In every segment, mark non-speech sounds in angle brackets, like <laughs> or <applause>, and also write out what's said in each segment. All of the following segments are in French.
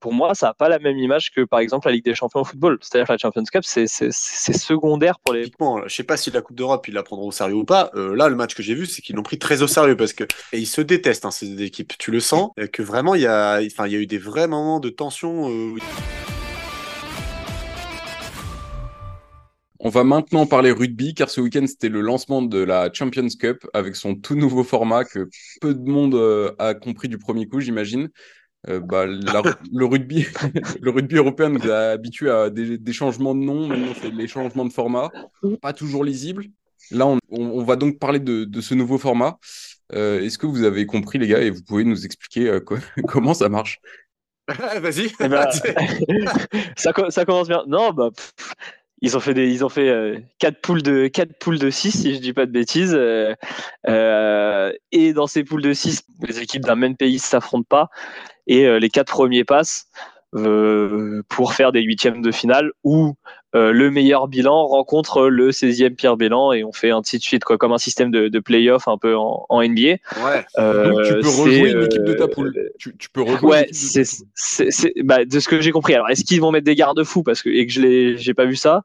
pour moi, ça n'a pas la même image que par exemple la Ligue des Champions au football. C'est-à-dire que la Champions Cup, c'est secondaire pour les. Typiquement, je sais pas si la Coupe d'Europe ils la prendront au sérieux ou pas. Euh, là, le match que j'ai vu, c'est qu'ils l'ont pris très au sérieux parce que et ils se détestent hein, ces équipes. Tu le sens que vraiment il y a, enfin il y a eu des vrais moments de tension. Euh, On va maintenant parler rugby car ce week-end c'était le lancement de la Champions Cup avec son tout nouveau format que peu de monde euh, a compris du premier coup, j'imagine. Euh, bah, le, rugby, <laughs> le rugby européen nous a habitués à des, changements de nom, maintenant c'est les changements de format, pas toujours lisibles. Là, on, va donc parler de, ce nouveau format. Euh, est-ce que vous avez compris, les gars, et vous pouvez nous expliquer <laughs> comment ça marche? <laughs> Vas-y. Eh ben, ça, ça, commence bien. Non, bah, ils ont fait des, ils ont fait euh, quatre poules de quatre poules de 6 si je dis pas de bêtises. Euh, euh, et dans ces poules de 6, les équipes d'un même pays s'affrontent pas et les quatre premiers passent pour faire des huitièmes de finale où le meilleur bilan rencontre le 16e pire bilan et on fait ainsi de suite quoi, comme un système de, de play-off un peu en, en NBA. Ouais. Donc tu peux rejouer une équipe de ta poule. Tu, tu peux rejouer. Ouais, c'est bah, de ce que j'ai compris. Alors est-ce qu'ils vont mettre des garde-fous parce que et que je l'ai j'ai pas vu ça?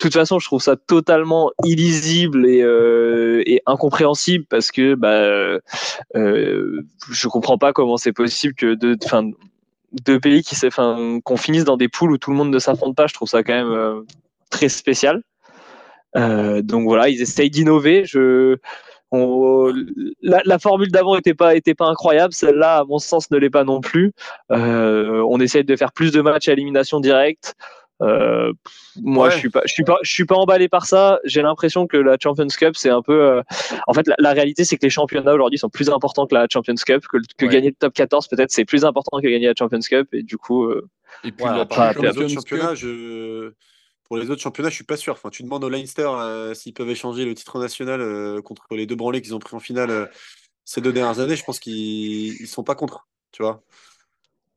De toute façon, je trouve ça totalement illisible et, euh, et incompréhensible parce que bah, euh, je comprends pas comment c'est possible que de, fin, deux pays qui qu'on finisse dans des poules où tout le monde ne s'affronte pas, je trouve ça quand même euh, très spécial. Euh, donc voilà, ils essayent d'innover. Je, la, formule d'avant n'était pas, était pas incroyable. Celle-là, à mon sens, ne l'est pas non plus. Euh, on essaye de faire plus de matchs à élimination directe. Euh, moi, je suis pas, je suis pas, je suis pas emballé par ça. J'ai l'impression que la Champions Cup, c'est un peu. Euh, en fait, la, réalité, c'est que les championnats aujourd'hui sont plus importants que la Champions Cup, que, que gagner le top 14, peut-être, c'est plus important que gagner la Champions Cup, et du coup. Euh, et puis, les autres championnats, je... pour les autres championnats, je suis pas sûr. Enfin, tu demandes au Leinster s'ils peuvent échanger le titre national contre les deux branlés qu'ils ont pris en finale ces deux dernières années. Je pense qu'ils sont pas contre. Tu vois.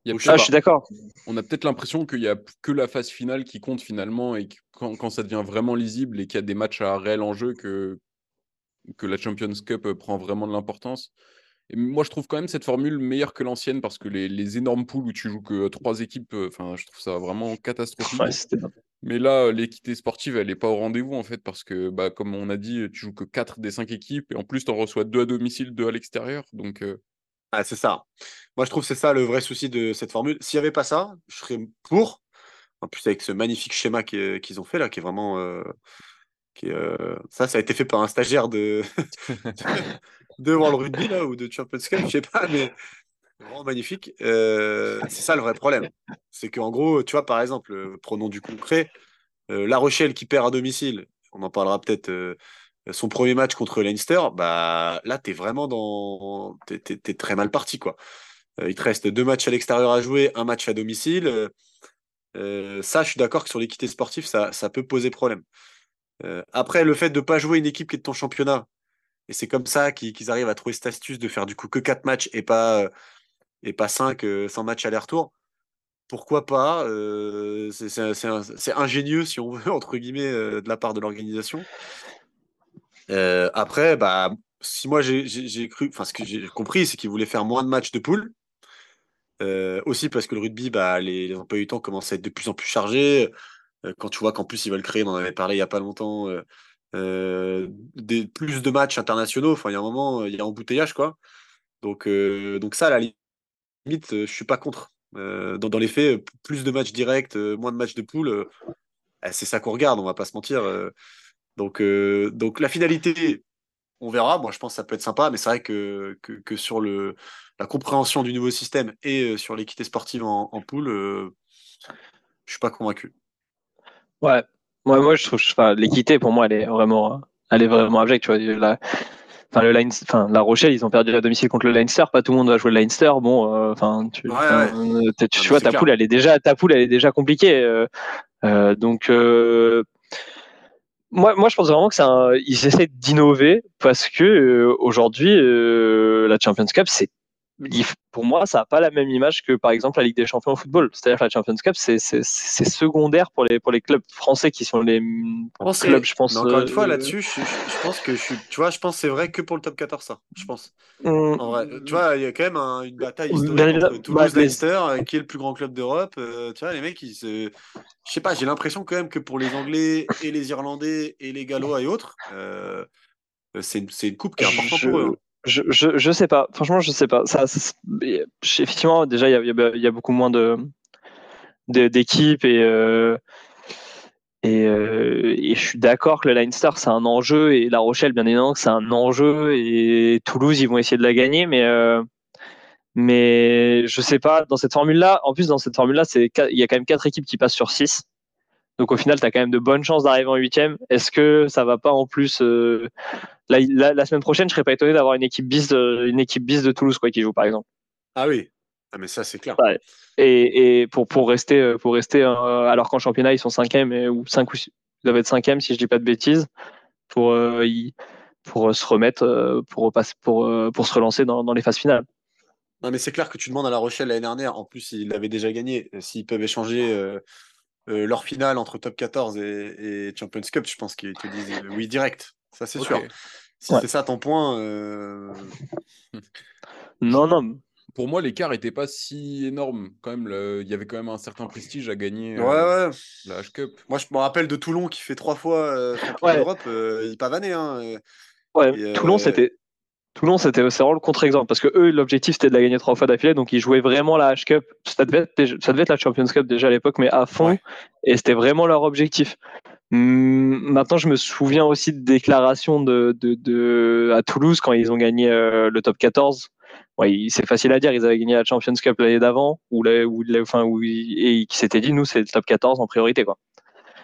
Ah, je suis d'accord. On a peut-être l'impression qu'il n'y a que la phase finale qui compte finalement et quand, quand ça devient vraiment lisible et qu'il y a des matchs à réel enjeu que, que la Champions Cup prend vraiment de l'importance. Et moi, je trouve quand même cette formule meilleure que l'ancienne parce que les, les, énormes poules où tu joues que trois équipes, enfin, je trouve ça vraiment catastrophique. Mais là, l'équité sportive, elle n'est pas au rendez-vous en fait parce que, bah, comme on a dit, tu joues que quatre des cinq équipes et en plus, tu en reçois deux à domicile, deux à l'extérieur. Donc, euh, ah, c'est ça. Moi, je trouve que c'est ça le vrai souci de cette formule. S'il n'y avait pas ça, je serais pour. En plus, avec ce magnifique schéma qu'ils ont fait là, qui est vraiment. Euh, qui euh, ça, ça a été fait par un stagiaire de, <laughs> de World Rugby là, ou de Champions Cup, je sais pas, mais vraiment magnifique. Euh, c'est ça le vrai problème. C'est qu'en gros, tu vois, par exemple, prenons du concret, La Rochelle qui perd à domicile, on en parlera peut-être son premier match contre Leinster, bah là, tu es vraiment dans. Tu es, très mal parti. quoi. Euh, il te reste deux matchs à l'extérieur à jouer, un match à domicile. Euh, ça, je suis d'accord que sur l'équité sportive, ça, peut poser problème. Euh, après, le fait de ne pas jouer une équipe qui est de ton championnat, et c'est comme ça qu'ils arrivent à trouver cette astuce de faire du coup que quatre matchs et pas, et pas cinq sans match aller-retour. Pourquoi pas C'est ingénieux, si on veut, <laughs> entre guillemets, de la part de l'organisation. Euh, après, bah, si moi j'ai cru, enfin ce que j'ai compris, c'est qu'ils voulaient faire moins de matchs de poule. Euh, aussi parce que le rugby, bah, les, les du temps commencent à être de plus en plus chargés. Euh, quand tu vois qu'en plus ils veulent créer, on en avait parlé il n'y a pas longtemps, plus de matchs internationaux. Enfin, il y a un moment, il y a embouteillage, quoi. Donc, donc ça, à la limite, je suis pas contre. Dans, dans, les faits, plus de matchs directs, moins de matchs de poule, c'est ça qu'on regarde, on va pas se mentir. Donc, euh, donc la finalité, on verra. Moi, je pense que ça peut être sympa, mais c'est vrai que, que, sur le, la compréhension du nouveau système et euh, sur l'équité sportive en, poule, euh, je suis pas convaincu. Ouais, moi, moi je trouve l'équité pour moi, elle est vraiment, elle est vraiment abjecte. Tu vois, la, enfin, le Line, enfin, la Rochelle, ils ont perdu à domicile contre le Leinster. Pas tout le monde va jouer le Leinster. Bon, enfin, tu, tu, vois, ta poule, elle est déjà, ta poule, elle est déjà compliquée. donc moi, moi, je pense vraiment que c'est ils essaient d'innover parce que euh, aujourd'hui, euh, la Champions Cup, c'est pour moi, ça n'a pas la même image que par exemple la Ligue des Champions au football. C'est-à-dire que la Champions Cup, c'est secondaire pour les, pour les clubs français qui sont les clubs, je pense. encore une fois, euh, là-dessus, je, pense que je suis, tu vois, je pense c'est vrai que pour le top 14, ça, je pense. Mmh. En vrai, tu vois, il y a quand même une bataille historique entre Toulouse, Leicester, euh, qui est le plus grand club d'Europe. Euh, tu vois, les mecs, ils se... je sais pas, j'ai l'impression quand même que pour les Anglais et les Irlandais et les Gallois et autres, c'est une, une, coupe qui est importante pour eux. Hein. Je, je, sais pas. Franchement, je sais pas. Ça, effectivement, déjà, il y a, y a, beaucoup moins de d'équipes et, euh, euh, et, je suis d'accord que le Leinster c'est un enjeu et La Rochelle bien évidemment c'est un enjeu et Toulouse ils vont essayer de la gagner mais euh, mais je sais pas dans cette formule là en plus dans cette formule là il y a quand même quatre équipes qui passent sur 6 donc au final, tu as quand même de bonnes chances d'arriver en huitième. Est-ce que ça va pas en plus euh, la, semaine prochaine, je serais pas étonné d'avoir une équipe bis de, une équipe bis de Toulouse quoi qui joue par exemple. Ah oui, ah, mais ça c'est clair. Et, et, pour pour rester euh, pour rester euh, alors qu'en championnat ils sont cinquième ou cinq ou six, ils doivent être cinquième si je dis pas de bêtises pour pour se remettre pour pour pour se relancer dans, dans les phases finales. Non mais c'est clair que tu demandes à La Rochelle l'année dernière. En plus ils l'avaient déjà gagné. S'ils peuvent échanger euh, leur finale entre top 14 et, Champions Cup, je pense qu'ils te disent euh, oui direct. Ça, c'est sûr. Si c'est ça ton point. Euh, non, non. Pour moi, l'écart n'était pas si énorme. Quand même, il y avait quand même un certain prestige à gagner ouais, ouais. la H-Cup. Moi, je me rappelle de Toulon qui fait trois fois champion d'Europe. il pavanait. Hein, ouais, Toulon, c'était Toulon, c'était vraiment le contre-exemple parce que eux, l'objectif c'était de la gagner trois fois d'affilée, donc ils jouaient vraiment la H-Cup. Ça devait être, ça devait être la Champions Cup déjà à l'époque, mais à fond, et c'était vraiment leur objectif. Hum, maintenant, je me souviens aussi de déclarations de, de, de à Toulouse quand ils ont gagné euh, le top 14. Ouais, c'est facile à dire, ils avaient gagné la Champions Cup l'année d'avant, ou enfin, où, et qui s'étaient dit, nous, c'est le top 14 en priorité, quoi.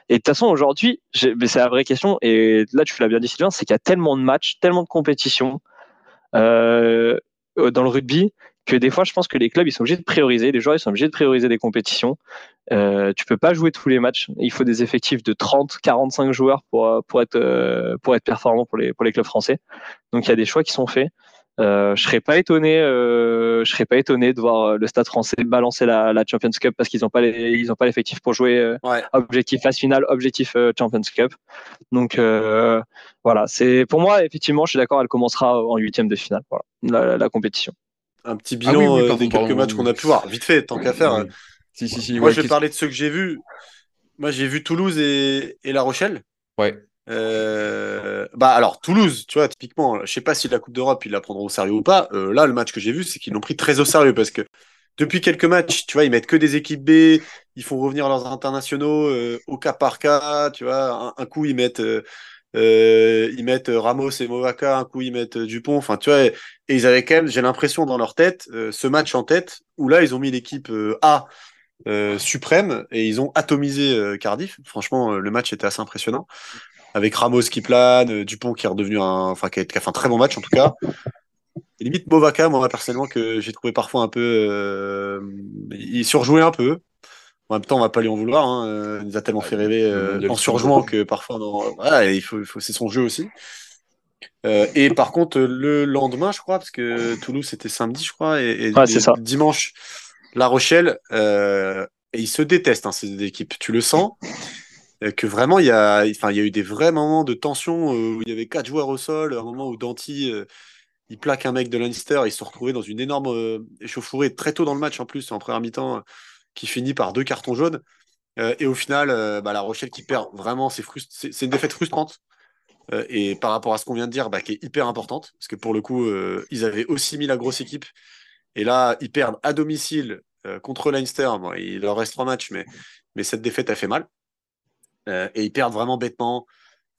Et de toute façon, aujourd'hui, c'est la vraie question, et là, tu l'as bien dit, Sylvain, c'est qu'il y a tellement de matchs, tellement de compétitions, dans le rugby que des fois, je pense que les clubs ils sont obligés de prioriser, les joueurs ils sont obligés de prioriser des compétitions. Euh, tu peux pas jouer tous les matchs. Il faut des effectifs de 30, 45 joueurs pour pour être euh, pour être performant pour les pour les clubs français. Donc il y a des choix qui sont faits. Euh, je serais pas étonné, euh, je serais pas étonné de voir euh, le Stade Français balancer la, la Champions Cup parce qu'ils n'ont pas les, ils ont pas l'effectif pour jouer euh, objectif phase finale, objectif Champions Cup. Donc voilà, c'est pour moi effectivement, je suis d'accord, elle commencera en huitième de finale, voilà, la, compétition. Un petit ah bilan des quelques matchs qu'on a pu voir, vite fait, tant qu'à faire. Si, si, si, moi, je vais parler de ceux que j'ai vus. Moi, j'ai vu Toulouse et, et La Rochelle. Ouais. Euh, bah alors Toulouse, tu vois, typiquement, je sais pas si la Coupe d'Europe ils la prendront au sérieux ou pas. Euh, là, le match que j'ai vu, c'est qu'ils l'ont pris très au sérieux parce que depuis quelques matchs, tu vois, ils mettent que des équipes B, ils font revenir leurs internationaux euh, au cas par cas, tu vois. Un, coup ils mettent ils mettent Ramos et Movaca, un coup ils mettent Dupont, enfin tu vois. Et, ils avaient quand même, j'ai l'impression dans leur tête, ce match en tête où là ils ont mis l'équipe A. suprême et ils ont atomisé Cardiff. Franchement, le match était assez impressionnant avec Ramos qui plane, euh, Dupont qui est redevenu un, enfin qui a, fait un très bon match en tout cas. Et limite Movaca, moi personnellement que j'ai trouvé parfois un peu, euh, il surjouait un peu. En même temps, on va pas lui en vouloir. Hein. Euh, il nous a tellement fait rêver en surjouant que parfois, non, il faut, il faut c'est son jeu aussi. et par contre, le lendemain, je crois, parce que Toulouse c'était samedi, je crois, et, dimanche, La Rochelle, et ils se détestent hein, ces équipes. Tu le sens. Euh, que vraiment il y a, eu des vrais moments de tension euh, où il y avait quatre joueurs au sol, un moment où Danti euh, il plaque un mec de Lannister, ils se retrouvés dans une énorme échauffourée très tôt dans le match en plus en première mi-temps qui finit par deux cartons jaunes. Et au final bah, la Rochelle qui perd vraiment c'est une défaite frustrante et par rapport à ce qu'on vient de dire bah, qui est hyper importante parce que pour le coup ils avaient aussi mis la grosse équipe. Et là ils perdent à domicile contre Leinster. Bon, il leur reste trois matchs mais cette défaite a fait mal euh, et ils perdent vraiment bêtement.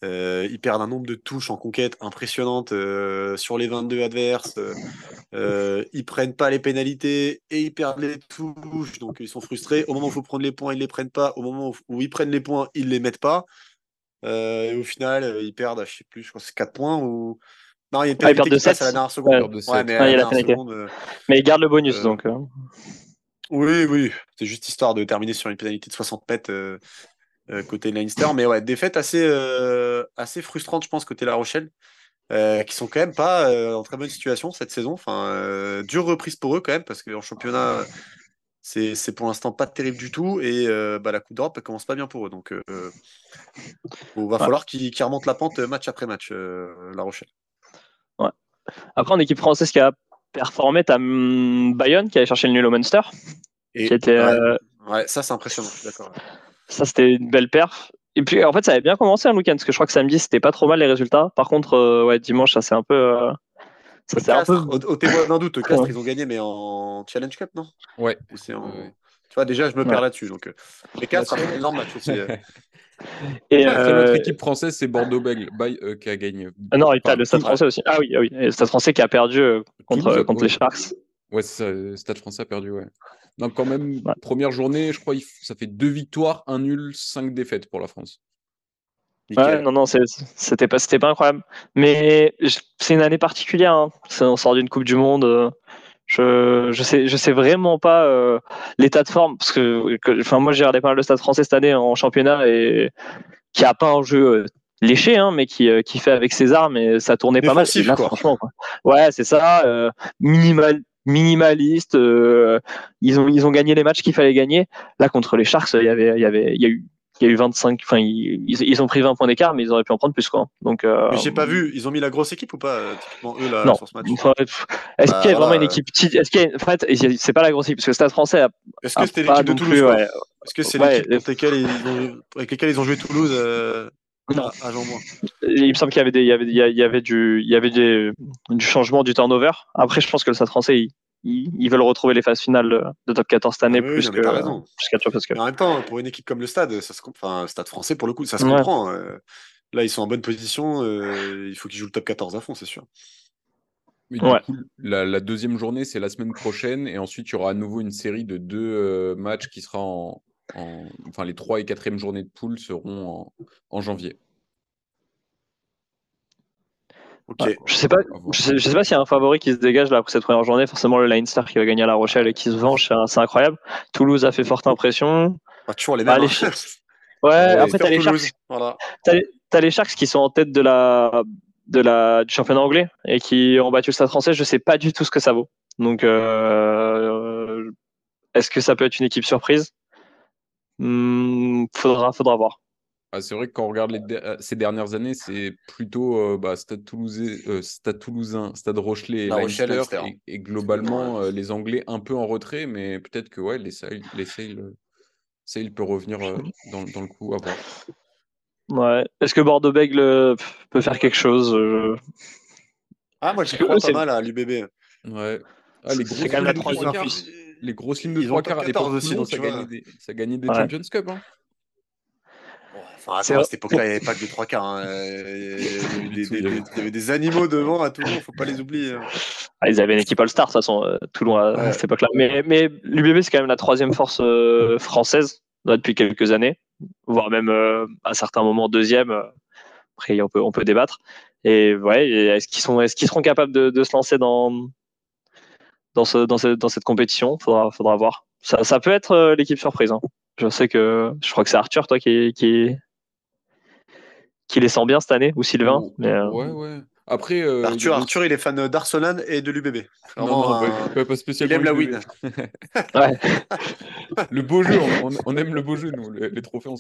Euh, ils perdent un nombre de touches en conquête impressionnante euh, sur les 22 adverses. Euh, ils prennent pas les pénalités et ils perdent les touches. Donc ils sont frustrés. Au moment où il faut prendre les points, ils les prennent pas. Au moment où, ils prennent les points, ils les mettent pas. et au final, ils perdent, je sais plus, je crois que c'est 4 points ou. Non, il y a une pénalité ah, qui passe à la dernière seconde. mais, ils gardent le bonus donc. Oui, oui, c'est juste histoire de terminer sur une pénalité de 60 mètres côté Leinster. Mais ouais, défaite assez, euh, assez frustrante, je pense, côté La Rochelle. euh, qui sont quand même pas euh, en très bonne situation cette saison. Enfin, euh, dure reprise pour eux quand même, parce qu'en championnat, c'est c'est pour l'instant pas terrible du tout. Et euh, bah, la Coupe d'Europe, elle commence pas bien pour eux. Donc, euh, il va Ouais. falloir qu'ils qu'ils remontent la pente match après match, euh, La Rochelle. Après, en équipe française qui a performé, t'as hum, Bayonne qui allait chercher le nul au Munster. Et, Qui était, ouais, euh, ouais, ça, c'est impressionnant, je suis d'accord. Ça, c'était une belle perf. Et puis, en fait, ça avait bien commencé un week-end, parce que je crois que samedi, c'était pas trop mal les résultats. Par contre, euh, ouais, dimanche, ça c'est un peu. euh, ça c'est un peu. Castres, au, témoin d'un doute, Castres, Ouais. ils ont gagné, mais en Challenge Cup, non? Ouais. Ou c'est en- Ouais. Tu vois, déjà, je me perds Ouais. là-dessus. Donc, euh, les Castres, Là, c'est un énorme match aussi. euh. Et, notre euh, équipe française, c'est Bordeaux-Bègles Bay- euh, qui a gagné. ah non, et t'as Enfin, le Stade français aussi. Ah oui, ah oui. Et le Stade français qui a perdu euh, contre, contre ouais. les Sharks. Ouais, c'est ça, euh, Stade français a perdu, ouais. Donc, quand même, Ouais. première journée, je crois, ça fait deux victoires, un nul, cinq défaites pour la France. Ouais, non, non, c'était pas, c'était pas incroyable. Mais c'est une année particulière. Hein. On sort d'une Coupe du Monde. euh, Je, je sais, je sais vraiment pas euh, l'état de forme parce que, que- enfin, moi j'ai regardé pas mal le Stade Français cette année en championnat et qui a pas un jeu euh, léché, hein, mais qui, euh, qui fait avec ses armes et ça tournait pas mal. Là, quoi. franchement, quoi. ouais, c'est ça. euh, minimal, minimaliste. euh, ils ont, ils ont gagné les matchs qu'il fallait gagner. Là contre les Sharks, il y avait, il y avait, il y a eu il y a eu 25, enfin, ils, ils- ont pris 20 points d'écart, mais ils auraient pu en prendre plus, quoi. Donc, euh, Mais j'ai pas vu, ils ont mis la grosse équipe ou pas, euh, typiquement, eux, là, Non. sur ce match? Est-ce Bah, qu'il y a vraiment une équipe petite Est-ce qu'il y a, en fait, c'est pas la grosse équipe parce que le Stade Français a, Est-ce que c'était l'équipe de Toulouse ouais, Est-ce que c'est Ouais, l'équipe avec lesquelles ils ont joué Toulouse euh, Non. à, à Jean-Mois il me semble qu'il y avait des, il y avait, il y du, il y avait des, du changement, du turnover. Après, je pense que le Stade Français, ils, veulent retrouver les phases finales de, top 14 cette année Ah oui, plus non, mais que, t'as raison. plus qu'à parce que. Mais en même temps, pour une équipe comme le Stade, ça se, com- enfin, Stade français, pour le coup, ça se Ouais. comprend. euh. Là, ils sont en bonne position, euh, il faut qu'ils jouent le top 14 à fond, c'est sûr. Mais du Ouais. coup, la, la deuxième journée, c'est la semaine prochaine. Et ensuite, il y aura à nouveau une série de deux euh, matchs qui sera en, en- Enfin, les trois et quatrième journées de poule seront en, en janvier. Ok. Ouais. Je sais pas, je sais, je sais pas s'il y a un favori qui se dégage là après cette première journée. Forcément, le Leinster qui va gagner à La Rochelle et qui se venge, c'est incroyable. Toulouse a fait forte impression. Pas toujours les Ah, mêmes. les hein. Sharks. <laughs> Ouais, Ouais, après t'as les Sharks Voilà. T'as les, Sharks qui sont en tête de la, de la, du championnat anglais et qui ont battu le Stade français. Je sais pas du tout ce que ça vaut. Donc, euh, est-ce que ça peut être une équipe surprise? Hmm, faudra, faudra voir. Ah, c'est vrai que quand on regarde les euh, ces dernières années, c'est plutôt euh, bah, Stade, Toulousain, euh, Stade Toulousain, Stade Rochelais et La Rochelle. Et, et globalement, Ouais. euh, les Anglais un peu en retrait, mais peut-être que ouais, les Sale, les peut revenir euh, dans, dans le coup à voir. Ouais. Est-ce que Bordeaux-Bègles euh, peut faire quelque chose Euh, Ah, moi, j'y crois pas c'est- mal à l'UBB. Ouais. Ah, les C'est quand même la troisième puce. Les grosses lignes de Ils ont trois quarts à l'époque 14 aussi, donc ça gagnait des, ça gagnait des Ouais. Champions Cup. hein. Enfin, attends, à cette époque-là, il n'y avait pas que des trois quarts. hein. Euh, Il y avait des- Il il animaux devant à Toulon, faut pas les oublier. hein. ah, ils avaient une équipe All-Star, de toute façon, euh, Toulon à, Ouais. cette époque-là. Mais, mais l'UBB, c'est quand même la troisième force euh, française là, depuis quelques années, voire même euh, à certains moments deuxième. Après, on peut, on peut débattre. Et ouais, est-ce qu'ils sont, est-ce qu'ils seront capables de, de se lancer dans, dans, ce, dans, ce- dans cette compétition faudra, faudra voir. Ça, ça peut être euh, l'équipe surprise. hein. Je sais que je crois que c'est Arthur, toi, qui, qui, qui les sent bien cette année, ou Sylvain. Oh, mais, euh, Ouais, ouais. Après, euh, Arthur, Arthur, il est fan d'Arsenal et de l'UBB. Non, pas, il aime la UBB. win. <laughs> <laughs> Le beau jeu, on, aime le beau jeu, nous. Les, les trophées, on.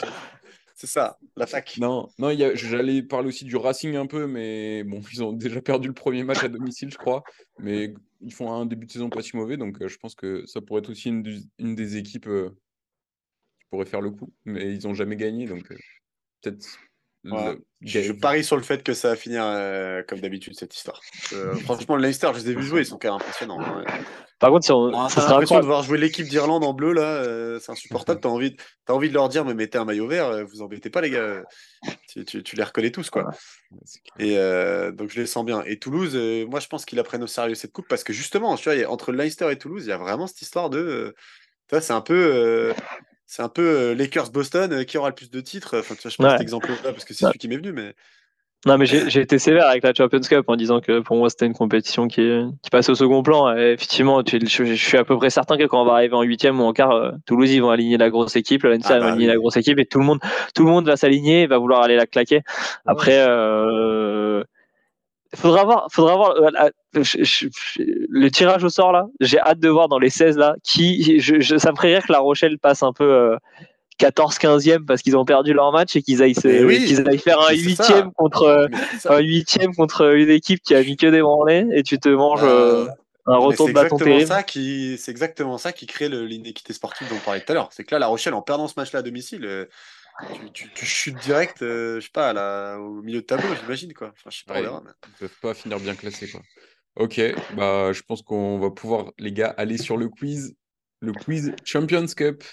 C'est ça, la fac. Non, non, il y a- j'allais parler aussi du Racing un peu, mais bon, ils ont déjà perdu le premier match à domicile, je crois. Mais ils font un début de saison pas si mauvais, donc euh, je pense que ça pourrait être aussi une, des équipes euh, qui pourrait faire le coup. Mais ils n'ont jamais gagné, donc euh, peut-être. Ouais. le- Je, je parie sur le fait que ça va finir euh, comme d'habitude, cette histoire. Euh, <laughs> franchement, le Leicester, je les ai vus jouer, ils sont quand même impressionnants. hein. Par contre, si on, Ah, ça T'as serait l'impression de voir jouer l'équipe d'Irlande en bleu, là, euh, c'est insupportable. <laughs> T'as envie, de- t'as envie de leur dire, mais mettez un maillot vert, vous embêtez pas, les gars. Tu, tu- tu les reconnais tous, quoi. Et euh, donc, je les sens bien. Et Toulouse, euh, moi, je pense qu'ils la prennent au sérieux, cette coupe, parce que justement, tu vois, y a- entre le Leicester et Toulouse, il y a vraiment cette histoire de. euh, tu vois, c'est un peu. C'est un peu euh, Lakers-Boston, euh, qui aura le plus de titres. Enfin, tu vois, je prends Ouais. cet exemple-là parce que c'est Ouais. celui qui m'est venu, mais. Non, mais j'ai été sévère avec la Champions Cup en disant que pour moi c'était une compétition qui, qui passait au second plan. Et effectivement, tu- je, je suis à peu près certain que quand on va arriver en huitième ou en quart, euh, Toulouse ils vont aligner la grosse équipe, Leinster Ah va bah aligner oui. la grosse équipe et tout le monde, tout le monde va s'aligner et va vouloir aller la claquer. Après, euh, faudra voir, faudra voir euh, la- je- je- je- le tirage au sort là. J'ai hâte de voir dans les 16 là qui. ça me ferait rire que La Rochelle passe un peu euh, 14-15e parce qu'ils ont perdu leur match et qu'ils aillent, se- Mais oui, qu'ils aillent faire un c'est ça. huitième contre euh, un huitième contre une équipe qui a mis que des branlés et tu te manges euh, Euh, un retour de bâton terrible. ça qui, c'est exactement ça qui crée le- l'inéquité sportive dont on parlait tout à l'heure. C'est que là, La Rochelle, en perdant ce match-là à domicile, euh, tu, tu- tu chutes direct, euh, je sais pas, là, au milieu de tableau, j'imagine quoi. Enfin, je sais pas, on Ouais. verra, mais- Ils peuvent pas finir bien classés, quoi. Ok, bah, je pense qu'on va pouvoir, les gars, aller sur le quiz. Le quiz Champions Cup.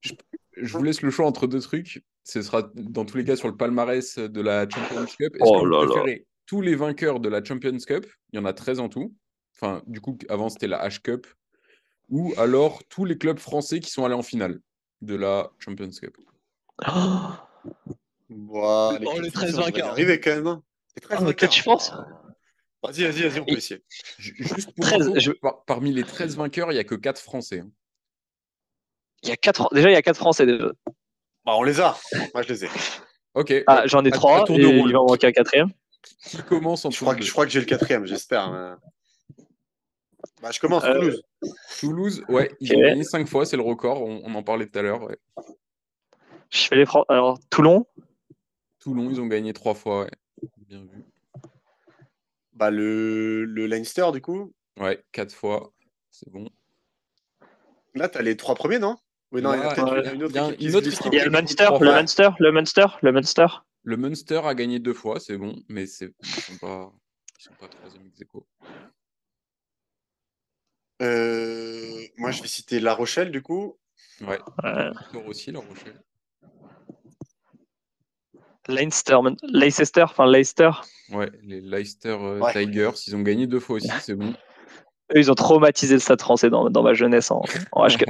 Je, je vous laisse le choix entre deux trucs. Ce sera dans tous les cas sur le palmarès de la Champions Cup. Est-ce Oh que vous là là. préférez tous les vainqueurs de la Champions Cup? Il y en a 13 en tout. Enfin, du coup, avant c'était la H Cup. Ou alors tous les clubs français qui sont allés en finale de la Champions Cup. Oh, clubs les 13 français, on va y vainqueurs. arriver quand même. hein. Les 13 Ah, toi, tu penses? Vas-y, vas-y, vas-y, on peut essayer. Ju- Juste pour 13, info, je- par- parmi les 13 vainqueurs, il n'y a que 4 Français. hein. Il y a quatre, déjà il y a quatre Français déjà. Bah, on les a. Moi, je les ai. Ok. Ah, j'en ai à- à trois tour et de il va en manquer un quatrième. Qui commence en Je crois, que, je crois que j'ai le quatrième, j'espère. mais- Bah, je commence, Euh, Toulouse. Toulouse, ouais, ils Ok. ont gagné 5 fois, c'est le record, on, on en parlait tout à l'heure. ouais. Je fais les Fran- Alors Toulon, Toulon, ils ont gagné 3 fois, ouais. Bien vu. Bah, le, le Leinster, du coup. Ouais, 4 fois, c'est bon. Là, t'as les trois premiers, non? Oui, non, il y a peut-être une autre Il y a autre il y le Munster, trois le. Munster, le Munster, le Munster. Le Munster a gagné 2 fois, c'est bon, mais c'est- ils sont pas, ils sont pas troisième ex aequo. Euh, moi, je vais citer La Rochelle, du coup. Ouais, Ouais. Victor aussi, La Rochelle. Leinster, Leicester, enfin Leicester. Ouais, les Leicester euh, Ouais. Tigers, ils ont gagné deux fois aussi, c'est bon. <laughs> Eux, ils ont traumatisé le stade français dans, dans ma jeunesse en, en H4.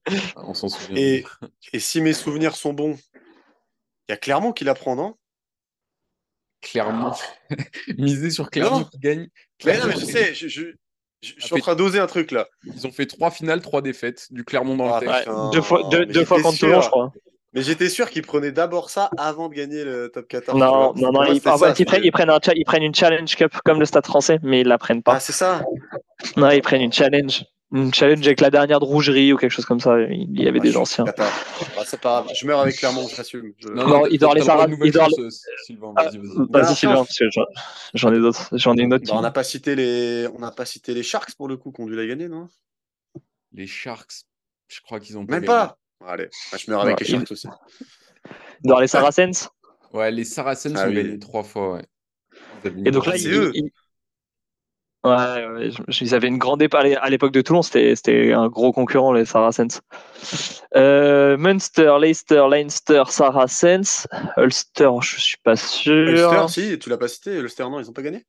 <laughs> On s'en souvient. Et, et si mes souvenirs sont bons, il y a Clermont qui la prend, non? Clermont. <laughs> Miser sur Clermont qui gagne. Mais non, Clermont, mais je sais, je, je, je- je suis en train d'oser un truc là. Ils ont fait trois finales, trois défaites. Du Clermont dans Ah, le ouais. texte. Deux fois, deux, fois contre Toulon, je crois. Mais j'étais sûr qu'ils prenaient d'abord ça avant de gagner le top 14. tu Non, non, non, ils, ça, fait, ils, prennent, ils, prennent un ils prennent une Challenge Cup comme le stade français, mais ils la prennent pas. Ah, c'est ça. Non, ils prennent une Challenge. Une Challenge avec la dernière de Rougerie ou quelque chose comme ça. Il y avait Ah, des je- anciens. Attends. Ah, c'est pas grave. Je meurs avec Clermont, j'assume. Je- Non, Non, il dort les nouvelle il dort euh, Sylvain. Ah, Vas-y, vas-y. Vas-y, Sylvain, parce que j'en- ai d'autres. J'en ai une autre. Bah, on n'a pas cité les, on n'a pas cité les Sharks pour le coup qui ont dû la gagner, non? Les Sharks, je crois qu'ils ont Même gagné. pas. Allez, ah, je meurs avec Ouais, les Sharks aussi. Dans les Saracens. Ouais, les Saracens Ah ont oui. gagné trois fois, ouais. Et donc là, ils, eux. ils- Ouais, ouais, je- je- ils avaient une grande épa- à l'époque de Toulon, c'était un gros concurrent, les Saracens. Euh, Munster, Leicester, Leinster, Saracens, Ulster, je suis pas sûr. Ulster, si, tu l'as pas cité. Ulster, non, ils ont pas gagné?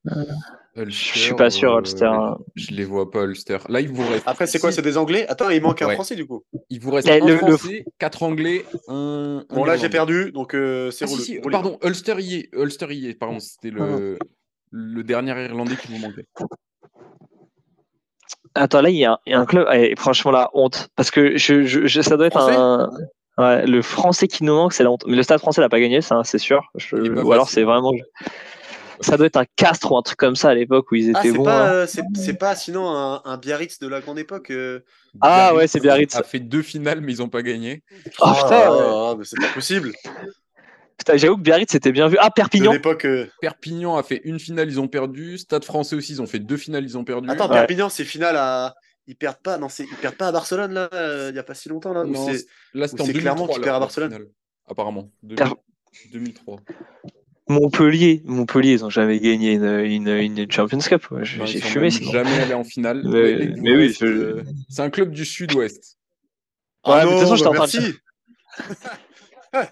Ulster, Je suis pas sûr, euh, Ulster. hein. Je les vois pas, Ulster. Là, il vous reste. Après, c'est quoi C'est des Anglais? Attends, il manque un. Français du coup. Il vous reste un le- le- Français, quatre Anglais, un. un Bon, là, j'ai perdu, donc euh, c'est Ah, si, si, pardon, Ulster y est. Ulster y est, pardon, c'était le, Ah. le dernier Irlandais qui vous manquait. Attends, là, il y, a un- il y a un club, franchement, la honte. Parce que je, je- je- ça doit être Français? Un. Ouais, le français qui nous manque, c'est la honte. Mais le stade français l'a pas gagné, ça, c'est sûr. Je- Ou alors, c'est vraiment. Ça doit être un Castres ou un truc comme ça à l'époque où ils Ah, étaient c'est bons. pas, hein. euh, c'est c'est pas sinon un, un Biarritz de la grande époque. euh. Ah, ouais, c'est Biarritz. a fait deux finales, mais ils n'ont pas gagné. Oh, Ah, putain, ah, ouais. ah, mais c'est pas possible. Putain, j'avoue que Biarritz c'était bien vu. Ah, De Perpignan. l'époque. euh, Perpignan a fait une finale, ils ont perdu. Stade français aussi, ils ont fait deux finales, ils ont perdu. Attends, Ouais. Perpignan, c'est finale à. Ils perdent pas, non, c'est ils perdent pas à Barcelone là, euh, il y a pas si longtemps là. Non, c'est- là, c'était ou en c'est 2003. Clermont qui la- perd à Barcelone? finale, apparemment. 2000 Per- 2003. Montpellier. Montpellier, ils ont jamais gagné une, une, une Champions Cup. J'ai Non, ils sont fumé même sinon. jamais allés en finale. <laughs> Mais- oui, je- euh, C'est un club du sud-ouest. Ah Ouais, mais de non, toute façon, j'étais bah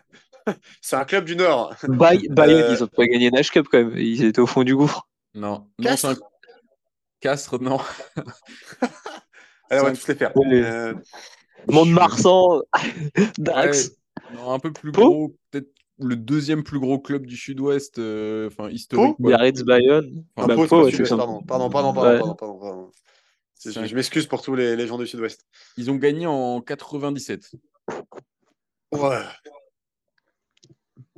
<laughs> c'est un club du Nord. Bay- Bayonne, Euh, ils ont pas gagné une Cup quand même. Ils étaient au fond du gouffre. Non, non Castres c'est un... Castres, non. <laughs> Allez, on va tous les faire. Ouais. Euh, Mont-de-Marsan, Dax. Ouais, non, un peu plus Pau gros, peut-être le deuxième plus gros club du sud-ouest, euh, enfin historique. Quoi. Biarritz, Bayonne. Enfin, Bah, pardon. Pardon, pardon, pardon, Ouais. pardon, pardon, pardon. C'est- C'est un- Je m'excuse pour tous les, les gens du Sud-Ouest. Ils ont gagné en 97. Ouais.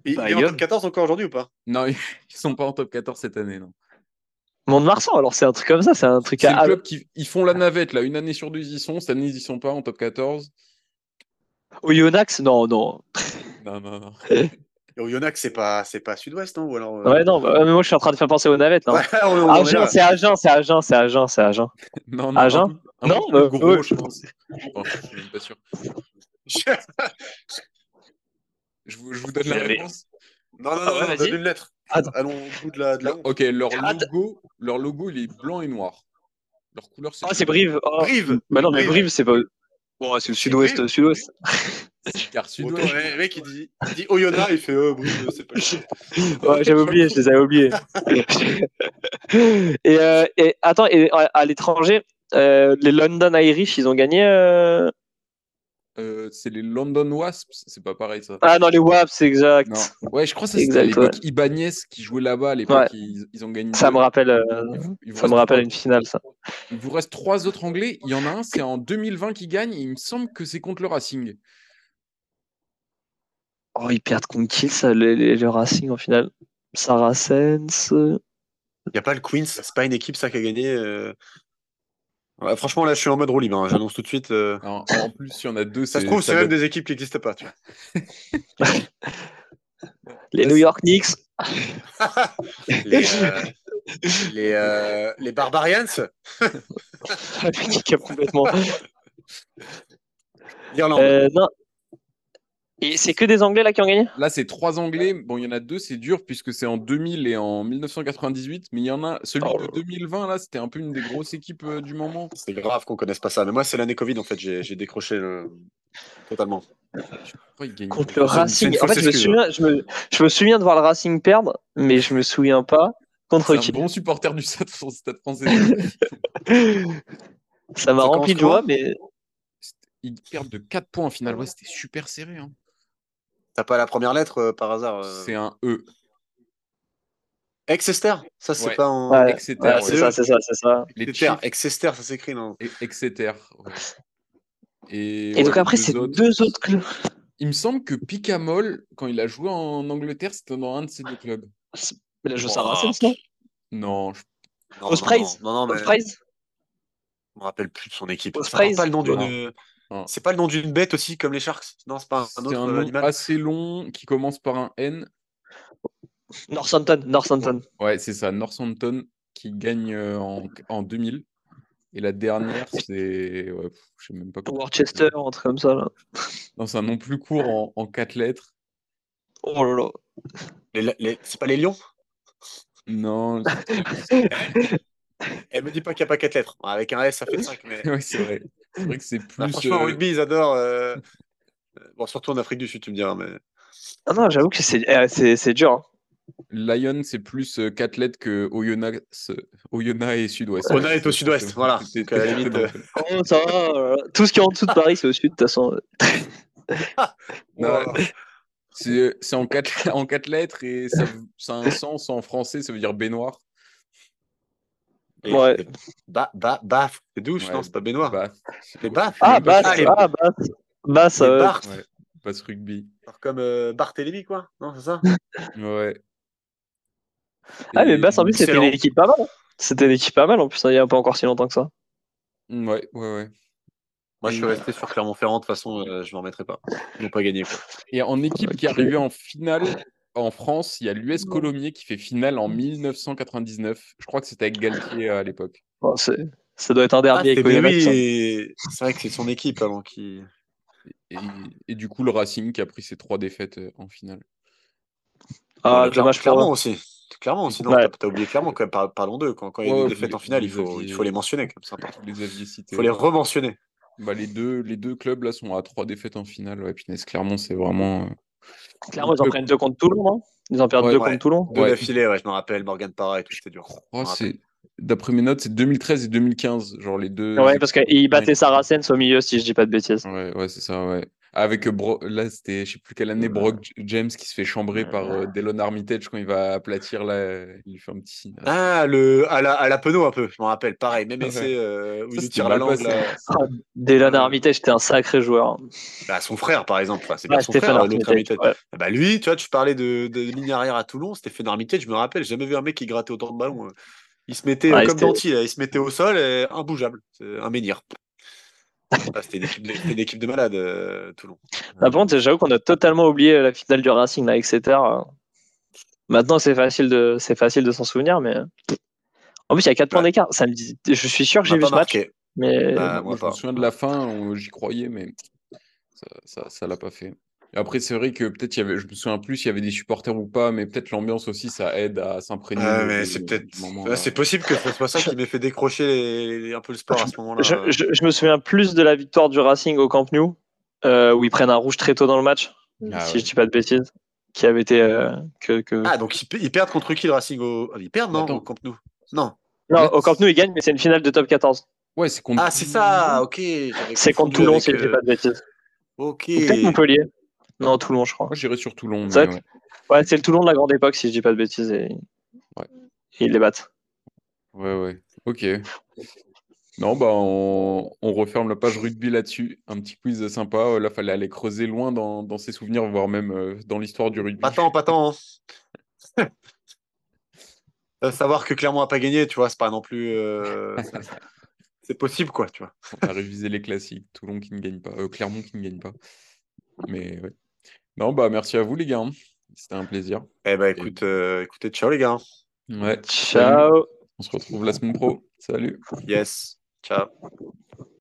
Il, il est en Bayonne. top 14 encore aujourd'hui ou pas? Non, <laughs> ils sont pas en top 14 cette année, non. Mont-de-Marsan, alors c'est un truc comme ça, c'est un truc C'est à. club qui ils font la navette là, une année sur deux ils y sont, cette année ils y sont pas en top 14. Oyonnax Non, non. Non non non. <laughs> Et Oyonnax, c'est pas, c'est pas Sud-Ouest, non Ou alors, euh, Ouais, non, bah, mais moi je suis en train de faire penser aux navettes. Non. <laughs> Ouais, on- on est Agen, là. c'est Agen, c'est Agen, c'est Agen, c'est Agen. <laughs> Non, non, Agen un peu- un Non, peu plus bah, gros, ouais. je pense. Bon, je suis même pas sûr. <laughs> Je vous, je vous donne la réponse. Non, non, Ah non, ouais, non, vas-y. donne une lettre. Attends. Allons au bout de la. De la... Leur- ok, leur logo, leur logo, il est blanc et noir. Leur couleur, c'est Ah, c'est Brive. Oh. Brive Bah non, mais Brive. Brive, c'est pas. Bon, c'est le sud-ouest, sud-ouest. car sud-ouest. le mec, il dit, il dit Oyonnax, il fait euh, Brive, c'est pas. <laughs> Ouais, j'avais oublié, je les avais oubliés. <laughs> et, euh, et attends, et à, à l'étranger, euh, les London Irish, ils ont gagné. Euh, c'est les London Wasps, c'est pas pareil ça. Ah non, les Waps, c'est exact. Non. Ouais, je crois que c'était l'époque Ibanez qui jouait là-bas. À l'époque, Ouais. ils, ils ont gagné. Ça deux. me rappelle, euh, Il vous- il vous ça me rappelle trois- une finale, ça. Il vous reste trois autres Anglais. Il y en a un, c'est en 2020 qui gagne. Et il me semble que c'est contre le Racing. Oh, ils perdent contre qui, ça, le Racing en finale? Saracens. euh, Il n'y a pas le Queens, c'est pas une équipe, ça, qui a gagné. euh. Ouais, franchement, là, je suis en mode roue libre. hein, J'annonce tout de suite. euh. En, en plus, il y en a deux. Ça se c'est- trouve, c'est ça même des équipes qui n'existent pas. Tu vois. <laughs> Les New York Knicks. les, euh, les, euh, les Barbarians, <laughs> Qui a complètement. l'Irlande. Euh, non. Et c'est que des Anglais là qui ont gagné? Là, c'est trois Anglais. Bon, il y en a deux, c'est dur puisque c'est en 2000 et en 1998. Mais il y en a celui Oh. de 2020 là, c'était un peu une des grosses équipes euh, du moment. C'est grave qu'on connaisse pas ça. Mais moi, c'est l'année Covid, en fait. J'ai décroché le- totalement. Contre le Racing. En fait, je me, fausse souviens, je, me, je me souviens de voir le Racing perdre, mais je me souviens pas contre qui. un bon supporter du Stade, Stade français. <laughs> Ça m'a rempli de joie, mais Ils perdent de 4 points en finale. Ouais, c'était super serré. hein. T'as pas la première lettre euh, par hasard euh, C'est un E. Exeter Ça, c'est Ouais. pas en. ouais, Exeter, ouais, ouais. c'est ça, c'est ça, c'est ça. Les Exeter, ça s'écrit, non et Exeter. ouais. Et, Et ouais, donc après, c'est autres- deux autres clubs. Il me semble que Picamol, quand il a joué en Angleterre, c'était dans un de ces deux clubs. Mais là, je Oh. Saracens, non? Non, je- Non, Ospreys Non, non, non, mais Ospreys je me rappelle plus de son équipe. Ospreys pas le nom d'une. Non. C'est pas le nom d'une bête aussi, comme les Sharks Non, c'est pas un autre un euh, nom animal. assez long qui commence par un N. Northampton, Northampton. Ouais, c'est ça, Northampton qui gagne euh, en, en 2000. Et la dernière, <laughs> c'est. ouais, je sais même pas comment. Worcester, un truc comme ça, là. Non, c'est un nom plus court en, en quatre lettres. Oh là là. Les- les- C'est pas les Lions? Non, <laughs> Elle me dit pas qu'il n'y a pas quatre lettres. Avec un S, ça fait 5. Mais... <laughs> ouais, c'est vrai. C'est vrai que c'est Bah, plus. franchement, en euh, rugby, ils adorent. euh, Bon, surtout en Afrique du Sud, tu me diras. Mais... Ah non, j'avoue que c'est c'est- c'est dur. hein. Lion, c'est plus euh, quatre lettres que Oyonnax, Oyonnax et Sud-Ouest. Oyonnax est au sudouest, voilà. À la limite, euh. <laughs> Oh, ça va, euh, Tout ce qui est en dessous de Paris, c'est au sud, de toute façon. <laughs> C'est c'est en quatre, <laughs> en quatre lettres et ça, ça a un sens en français, ça veut dire baignoire. Ouais. Ba, ba, baf. C'est douche, Ouais. non C'est pas baignoire. Bah, Les baffes. Ah, sûr. ah, Basse. Basse, Les euh, Barthes. ouais, passe rugby. Alors, Comme euh, Barthélémy, quoi. Non, c'est ça? Ouais. Ah, mais Basse, en plus, c'était une équipe pas mal. C'était une équipe pas mal, en plus, hein, il n'y a pas encore si longtemps que ça. Ouais, ouais, ouais. Moi, je suis Et- resté sur Clermont-Ferrand. De toute façon, euh, je m'en remettrai pas. Ils n'ont pas gagné. Quoi. Et en équipe qui est arrivée en finale en France, il y a l'US Colomiers qui fait finale en 1999. Je crois que c'était avec Galtier à l'époque. Bon, ça doit être un Ah, derby avec oui, ça. et C'est vrai que c'est son équipe avant qui. Et, et du coup, le Racing qui a pris ses trois défaites euh, en finale. Ah, Ouais, dommage Clairement aussi. Clairement aussi. Non, Ouais. t'as- oublié clairement quand même. par- Parlons d'eux. Quand, quand il y a des ouais, défaites en finale, il faut, les il faut les aviez- mentionner. Comme les cités. Il faut les rementionner. Bah, les, deux, les deux clubs là sont à trois défaites en finale. Ouais, Pinès, Clermont, c'est vraiment. Clairement, ils en prennent deux contre Toulon, non Ils en perdent Ouais, deux ouais. contre Toulon. Deux Ouais. d'affilée, ouais, je me rappelle. Morgan Parra et tout, c'était dur. D'après mes notes, c'est 2013 et 2015. Genre les deux. Ouais, parce qu'ils battaient. Saracens au milieu, si je dis pas de bêtises. Ouais, ouais, c'est ça, ouais. Avec euh, Bro- là, c'était, je sais plus quelle année, Brock James qui se fait chambrer par euh, Delon Armitage quand il va aplatir là, euh, il lui fait un petit signe. Ah, le, à, la, à la Penaud un peu, je m'en rappelle. Pareil, même <laughs> Ouais. essai euh, où Ça, il tire la langue. passé. là. <laughs> Ah, Dylan Armitage, c'était un sacré joueur. Bah, son frère, par exemple. Enfin, c'est bien son Stéphane frère, l'autre Armitage. Armitage. ouais. Ah Bah, lui, tu vois, tu parlais de, de ligne arrière à Toulon, Stéphane Armitage, je me rappelle, j'ai jamais vu un mec qui grattait autant de ballons. euh. Il se mettait Ouais, comme Danti, il se mettait au sol, et imbougeable. C'est un menhir. Ah, C'était une équipe de, c'était une équipe de malades, euh, Toulon. Ah, par contre, j'avoue qu'on a totalement oublié la finale du Racing là, Exeter. Maintenant, c'est facile de, c'est facile de s'en souvenir, mais en plus, il y a 4 points d'écart. Ça me dit, je suis sûr que j'ai a vu pas ce match, mais Ah, Moi, moi je me souviens de la fin, j'y croyais, mais ça, ça, ça l'a pas fait. Après, c'est vrai que peut-être il y avait, je me souviens plus, il y avait des supporters ou pas, mais peut-être l'ambiance aussi, ça aide à s'imprégner. Ah, mais c'est peut-être. là. c'est possible que ce soit ça qui m'ait fait décrocher les- les- un peu le sport à ce moment-là. je, je- je me souviens plus de la victoire du Racing au Camp Nou, euh, où ils prennent un rouge très tôt dans le match, Ah si ouais. je dis pas de bêtises, qui avait été euh, que, que... Ah, donc ils, pe- ils perdent contre qui le Racing au... ah, Ils perdent, non Attends. Au Camp Nou? Non. non, au Camp Nou ils gagnent, mais c'est une finale de top 14. Ouais, c'est contre. Ah, c'est ça, ok. C'est contre Toulon, avec, si je dis euh, pas de bêtises. Ok. Ou peut-être Montpellier. Non, Toulon, je crois. Moi, j'irais sur Toulon. Mais ouais. Ouais, c'est le Toulon de la grande époque, si je dis pas de bêtises, et Ouais. ils les battent. Ouais, ouais. Ok. Non, bah, on, on referme la page rugby là-dessus. Un petit quiz sympa. Euh, Là, fallait aller creuser loin dans, dans ses souvenirs, voire même euh, dans l'histoire du rugby. Pas tant, pas tant. hein. <laughs> Euh, Savoir que Clermont a pas gagné, tu vois, c'est pas non plus. euh, <laughs> C'est possible, quoi, tu vois. On a révisé les classiques. Toulon qui ne gagne pas. euh, Clermont qui ne gagne pas. Mais ouais. Non, bah, merci à vous, les gars. hein. C'était un plaisir. Eh ben, écoute, euh, écoutez, ciao les gars. Ouais. Salut. Ciao On se retrouve la semaine pro. Salut. Yes. Ciao.